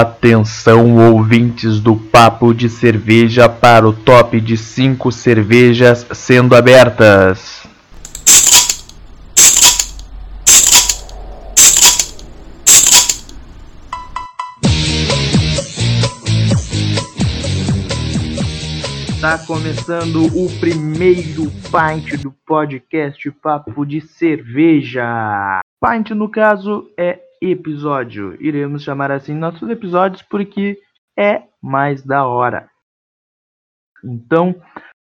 Atenção, ouvintes do Papo de Cerveja, para o top de 5 cervejas sendo abertas. Está começando o primeiro pint do podcast Papo de Cerveja. Pint, no caso, é episódio. Iremos chamar assim nossos episódios porque é mais da hora. Então,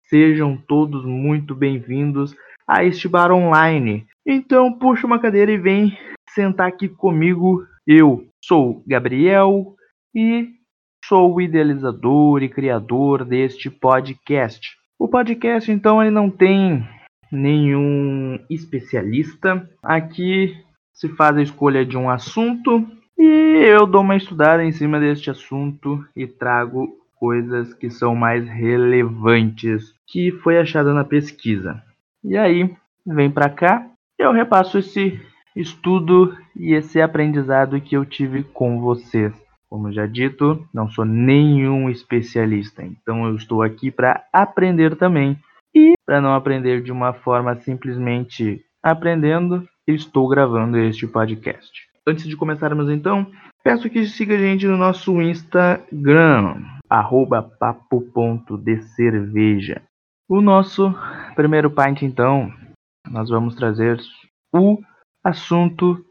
sejam todos muito bem-vindos a este bar online. Então, puxa uma cadeira e vem sentar aqui comigo. Eu sou Gabriel e sou o idealizador e criador deste podcast. O podcast, então, ele não tem nenhum especialista. Aqui se faz a escolha de um assunto e eu dou uma estudada em cima deste assunto e trago coisas que são mais relevantes que foi achada na pesquisa. E aí, vem para cá, eu repasso esse estudo e esse aprendizado que eu tive com vocês. Como já dito, não sou nenhum especialista, então eu estou aqui para aprender também. E para não aprender de uma forma simplesmente aprendendo, estou gravando este podcast. Antes de começarmos então, peço que siga a gente no nosso Instagram, arroba papo.decerveja. O nosso primeiro pint então, nós vamos trazer o assunto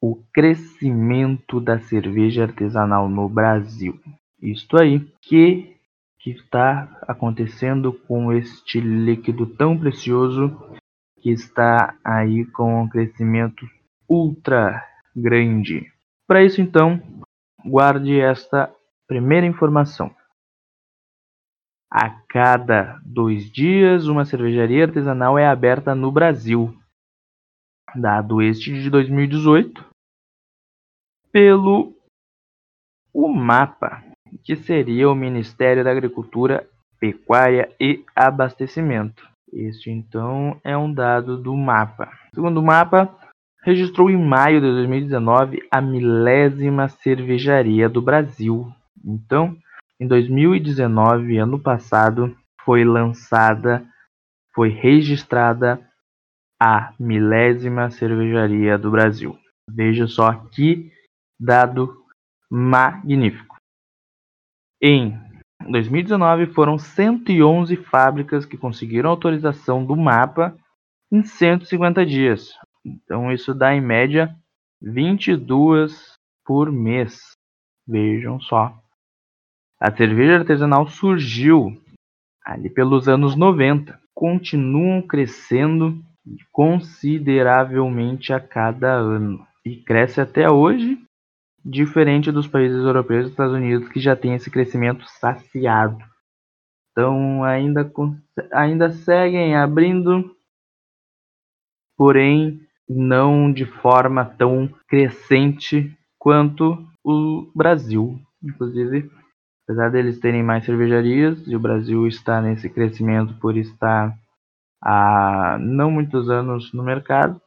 o crescimento da cerveja artesanal no Brasil. Isto aí, que que está acontecendo com este líquido tão precioso que está aí com um crescimento ultra grande. Para isso, então, guarde esta primeira informação. A cada dois dias, uma cervejaria artesanal é aberta no Brasil. Dado este de 2018, pelo o MAPA, que seria o Ministério da Agricultura, Pecuária e Abastecimento. Este então é um dado do mapa. Segundo o mapa, registrou em maio de 2019 a milésima cervejaria do Brasil. Então, em 2019, ano passado, foi lançada, foi registrada a milésima cervejaria do Brasil. Veja só que dado magnífico. Em em 2019, foram 111 fábricas que conseguiram autorização do mapa em 150 dias. Então, isso dá em média 22 por mês. Vejam só. A cerveja artesanal surgiu ali pelos anos 90. Continuam crescendo consideravelmente a cada ano. E cresce até hoje diferente dos países europeus e Estados Unidos que já tem esse crescimento saciado. Então ainda, ainda seguem abrindo, porém não de forma tão crescente quanto o Brasil. Inclusive, apesar deles terem mais cervejarias e o Brasil está nesse crescimento por estar há não muitos anos no mercado,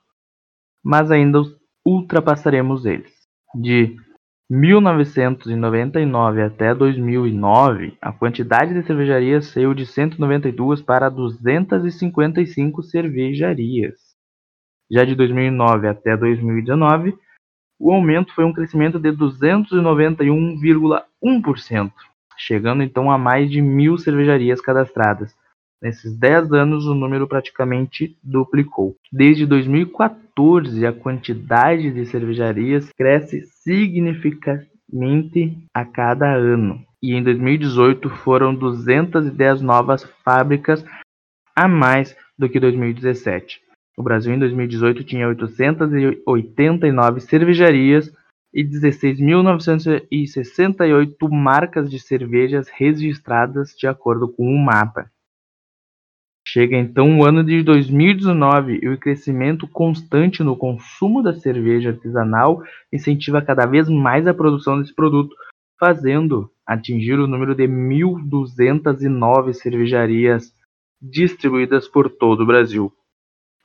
mas ainda ultrapassaremos eles. De 1999 até 2009, a quantidade de cervejarias saiu de 192 para 255 cervejarias. Já de 2009 até 2019, o aumento foi um crescimento de 291,1%, chegando então a mais de mil cervejarias cadastradas. Nesses 10 anos, o número praticamente duplicou. Desde 2014, a quantidade de cervejarias cresce significativamente a cada ano. E em 2018 foram 210 novas fábricas a mais do que 2017. O Brasil em 2018 tinha 889 cervejarias e 16.968 marcas de cervejas registradas de acordo com o mapa. Chega então o ano de 2019 e o crescimento constante no consumo da cerveja artesanal incentiva cada vez mais a produção desse produto, fazendo atingir o número de 1.209 cervejarias distribuídas por todo o Brasil.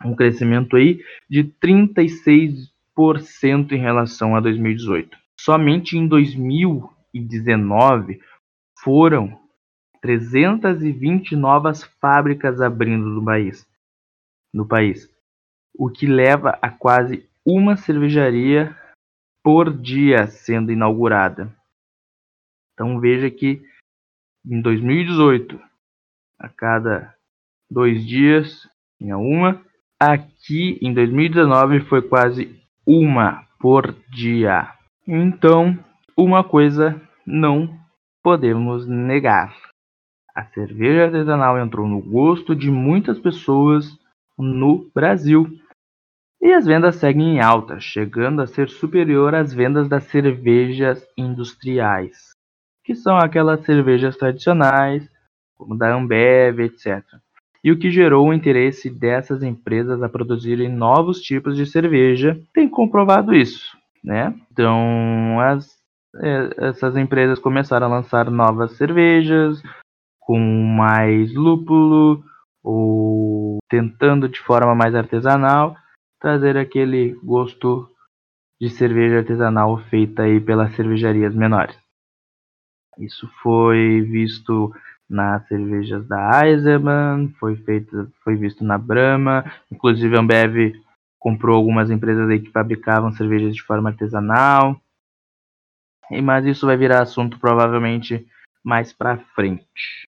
Um crescimento aí de 36% em relação a 2018. Somente em 2019 foram 320 novas fábricas abrindo no país, no país, o que leva a quase uma cervejaria por dia sendo inaugurada. Então veja que em 2018, a cada dois dias tinha uma. Aqui em 2019 foi quase uma por dia. Então, uma coisa não podemos negar. A cerveja artesanal entrou no gosto de muitas pessoas no Brasil. E as vendas seguem em alta, chegando a ser superior às vendas das cervejas industriais, que são aquelas cervejas tradicionais, como da Ambev, etc. E o que gerou o interesse dessas empresas a produzirem novos tipos de cerveja tem comprovado isso, né? Então, as, é, essas empresas começaram a lançar novas cervejas, com mais lúpulo ou tentando de forma mais artesanal trazer aquele gosto de cerveja artesanal feita aí pelas cervejarias menores. Isso foi visto nas cervejas da Eisenbahn, foi feito, foi visto na Brahma, inclusive a Ambev comprou algumas empresas aí que fabricavam cervejas de forma artesanal. E mas isso vai virar assunto provavelmente mais para frente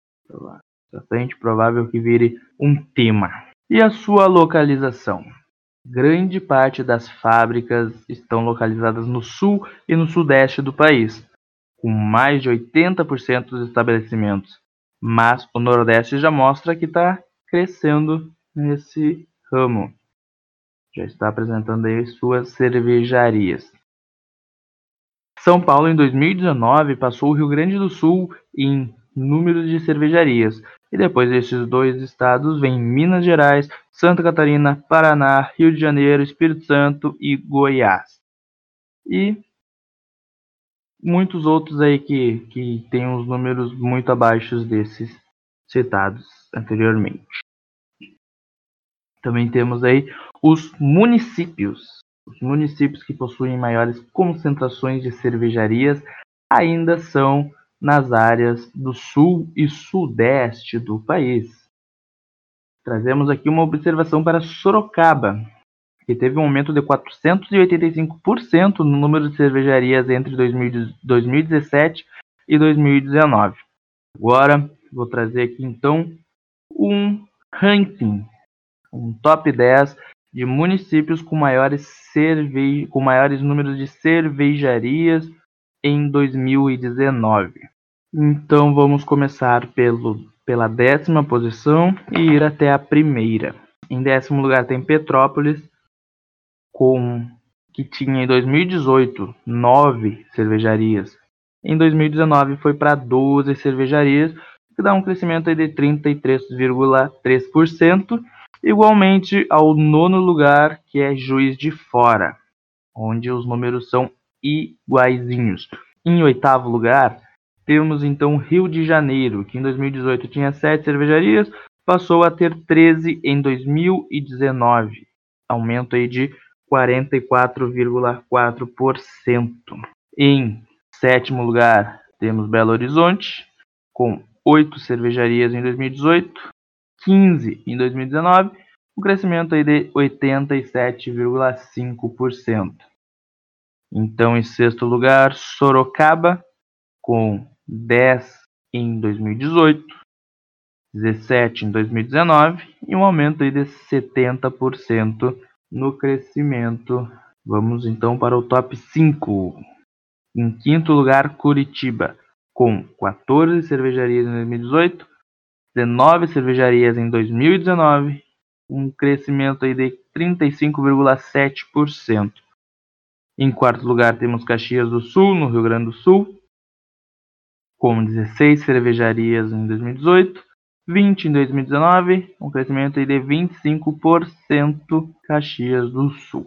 frente, provável que vire um tema. E a sua localização? Grande parte das fábricas estão localizadas no sul e no sudeste do país, com mais de 80% dos estabelecimentos. Mas o Nordeste já mostra que está crescendo nesse ramo. Já está apresentando aí suas cervejarias. São Paulo, em 2019, passou o Rio Grande do Sul em número de cervejarias, e depois desses dois estados vem Minas Gerais, Santa Catarina, Paraná, Rio de Janeiro, Espírito Santo e Goiás. E muitos outros aí que, que têm uns números muito abaixo desses citados anteriormente. Também temos aí os municípios. Os municípios que possuem maiores concentrações de cervejarias ainda são nas áreas do sul e sudeste do país. Trazemos aqui uma observação para Sorocaba, que teve um aumento de 485% no número de cervejarias entre 2017 e 2019. Agora vou trazer aqui então um ranking, um top 10 de municípios com maiores, cerve... com maiores números de cervejarias em 2019. Então vamos começar pelo, pela décima posição e ir até a primeira. Em décimo lugar tem Petrópolis, com que tinha em 2018 nove cervejarias. Em 2019 foi para 12 cervejarias, que dá um crescimento de 33,3%, igualmente ao nono lugar, que é Juiz de Fora, onde os números são iguaizinhos. Em oitavo lugar, temos então Rio de Janeiro, que em 2018 tinha 7 cervejarias, passou a ter 13 em 2019, aumento aí de 44,4%. Em sétimo lugar, temos Belo Horizonte, com 8 cervejarias em 2018, 15 em 2019, um crescimento aí de 87,5%. Então, em sexto lugar, Sorocaba, com 10 em 2018, 17 em 2019 e um aumento aí de 70% no crescimento. Vamos então para o top 5. Em quinto lugar, Curitiba, com 14 cervejarias em 2018, 19 cervejarias em 2019, um crescimento aí de 35,7%. Em quarto lugar temos Caxias do Sul, no Rio Grande do Sul, com 16 cervejarias em 2018, 20 em 2019, um crescimento de 25% Caxias do Sul.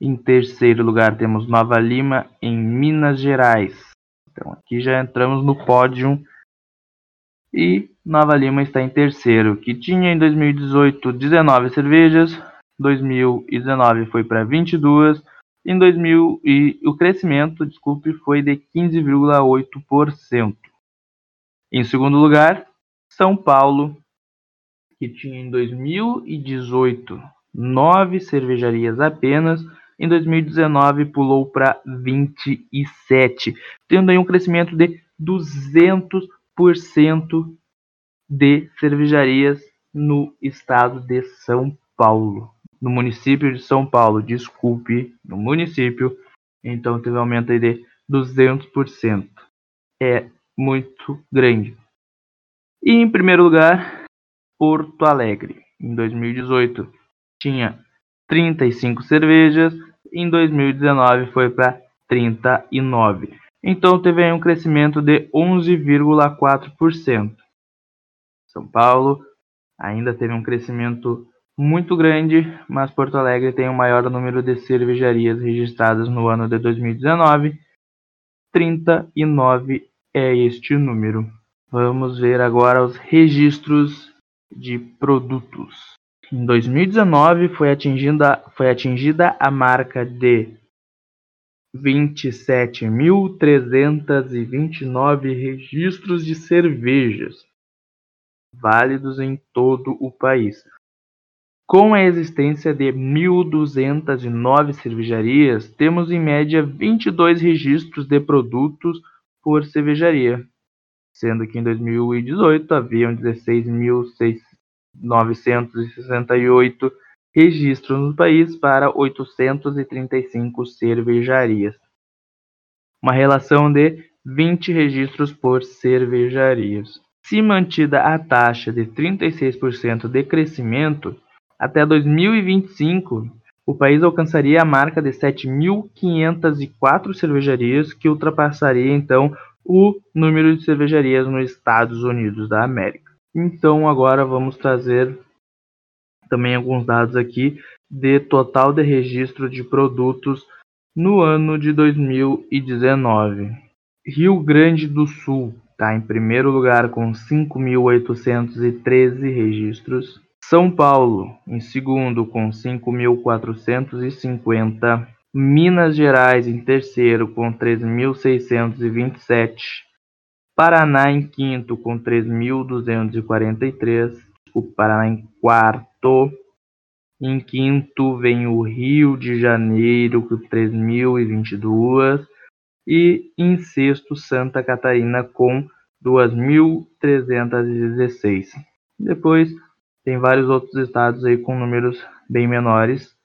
Em terceiro lugar temos Nova Lima, em Minas Gerais. Então aqui já entramos no pódio e Nova Lima está em terceiro, que tinha em 2018 19 cervejas, 2019 foi para 22, em 2000 e o crescimento, desculpe, foi de 15,8%. Em segundo lugar, São Paulo, que tinha em 2018 nove cervejarias apenas, em 2019 pulou para 27, tendo aí um crescimento de 200% de cervejarias no estado de São Paulo no município de São Paulo, desculpe, no município, então teve um aumento aí de 200%. É muito grande. E em primeiro lugar, Porto Alegre. Em 2018 tinha 35 cervejas, em 2019 foi para 39. Então teve um crescimento de 11,4%. São Paulo ainda teve um crescimento muito grande, mas Porto Alegre tem o maior número de cervejarias registradas no ano de 2019. 39 é este número. Vamos ver agora os registros de produtos. Em 2019 foi atingida, foi atingida a marca de 27.329 registros de cervejas válidos em todo o país. Com a existência de 1.209 cervejarias, temos em média 22 registros de produtos por cervejaria, sendo que em 2018 haviam 16.968 registros no país para 835 cervejarias. Uma relação de 20 registros por cervejarias. Se mantida a taxa de 36% de crescimento, até 2025, o país alcançaria a marca de 7.504 cervejarias, que ultrapassaria então o número de cervejarias nos Estados Unidos da América. Então agora vamos trazer também alguns dados aqui de total de registro de produtos no ano de 2019. Rio Grande do Sul está em primeiro lugar com 5.813 registros. São Paulo, em segundo, com 5.450. Minas Gerais, em terceiro, com 3.627. Paraná, em quinto, com 3.243. O Paraná, em quarto. Em quinto, vem o Rio de Janeiro, com 3.022. E em sexto, Santa Catarina, com 2.316. Depois tem vários outros estados aí com números bem menores,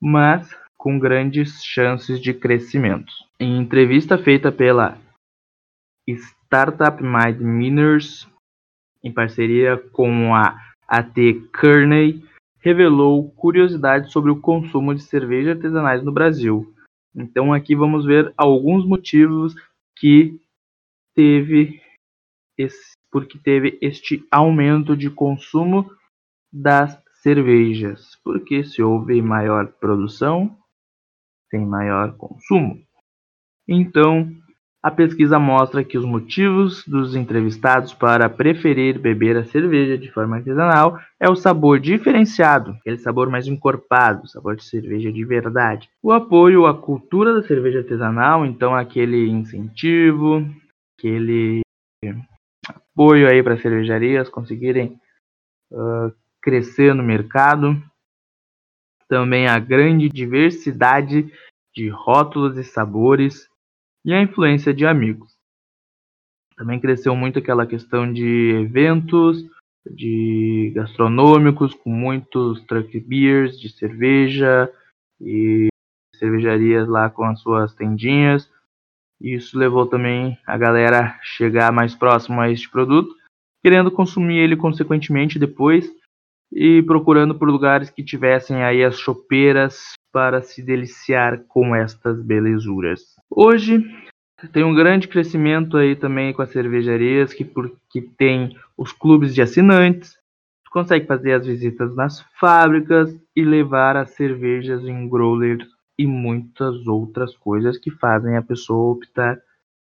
mas com grandes chances de crescimento. Em entrevista feita pela Startup Mind Miners, em parceria com a AT Kearney, revelou curiosidades sobre o consumo de cerveja artesanais no Brasil. Então aqui vamos ver alguns motivos que teve esse, porque teve este aumento de consumo das cervejas, porque se houve maior produção, tem maior consumo. Então, a pesquisa mostra que os motivos dos entrevistados para preferir beber a cerveja de forma artesanal é o sabor diferenciado, aquele sabor mais encorpado, sabor de cerveja de verdade. O apoio à cultura da cerveja artesanal, então aquele incentivo, aquele apoio aí para cervejarias conseguirem uh, crescer no mercado. Também a grande diversidade de rótulos e sabores e a influência de amigos. Também cresceu muito aquela questão de eventos, de gastronômicos, com muitos truck beers de cerveja e cervejarias lá com as suas tendinhas. Isso levou também a galera a chegar mais próximo a este produto, querendo consumir ele consequentemente depois e procurando por lugares que tivessem aí as chopeiras para se deliciar com estas belezuras. Hoje tem um grande crescimento aí também com as cervejarias, que porque tem os clubes de assinantes, tu consegue fazer as visitas nas fábricas e levar as cervejas em growlers e muitas outras coisas que fazem a pessoa optar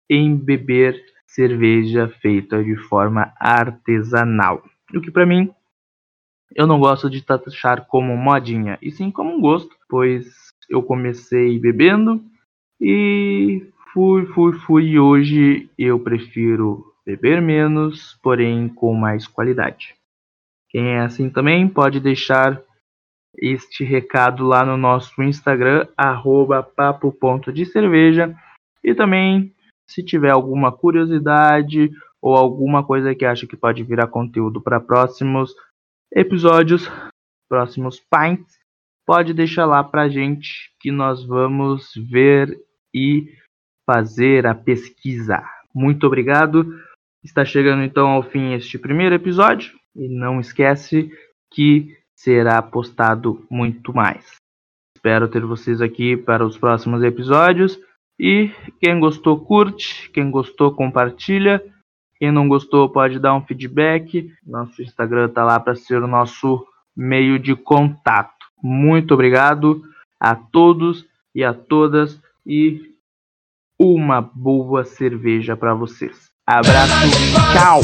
em beber cerveja feita de forma artesanal. O que para mim eu não gosto de taxar como modinha, e sim como um gosto, pois eu comecei bebendo e fui, fui, fui. E hoje eu prefiro beber menos, porém com mais qualidade. Quem é assim também pode deixar este recado lá no nosso Instagram, papo.de-cerveja. E também, se tiver alguma curiosidade ou alguma coisa que acha que pode virar conteúdo para próximos episódios, próximos pints, pode deixar lá para gente que nós vamos ver e fazer a pesquisa. Muito obrigado. Está chegando então ao fim este primeiro episódio e não esquece que será postado muito mais. Espero ter vocês aqui para os próximos episódios. E quem gostou, curte. Quem gostou, compartilha. Quem não gostou pode dar um feedback. Nosso Instagram tá lá para ser o nosso meio de contato. Muito obrigado a todos e a todas e uma boa cerveja para vocês. Abraço, tchau.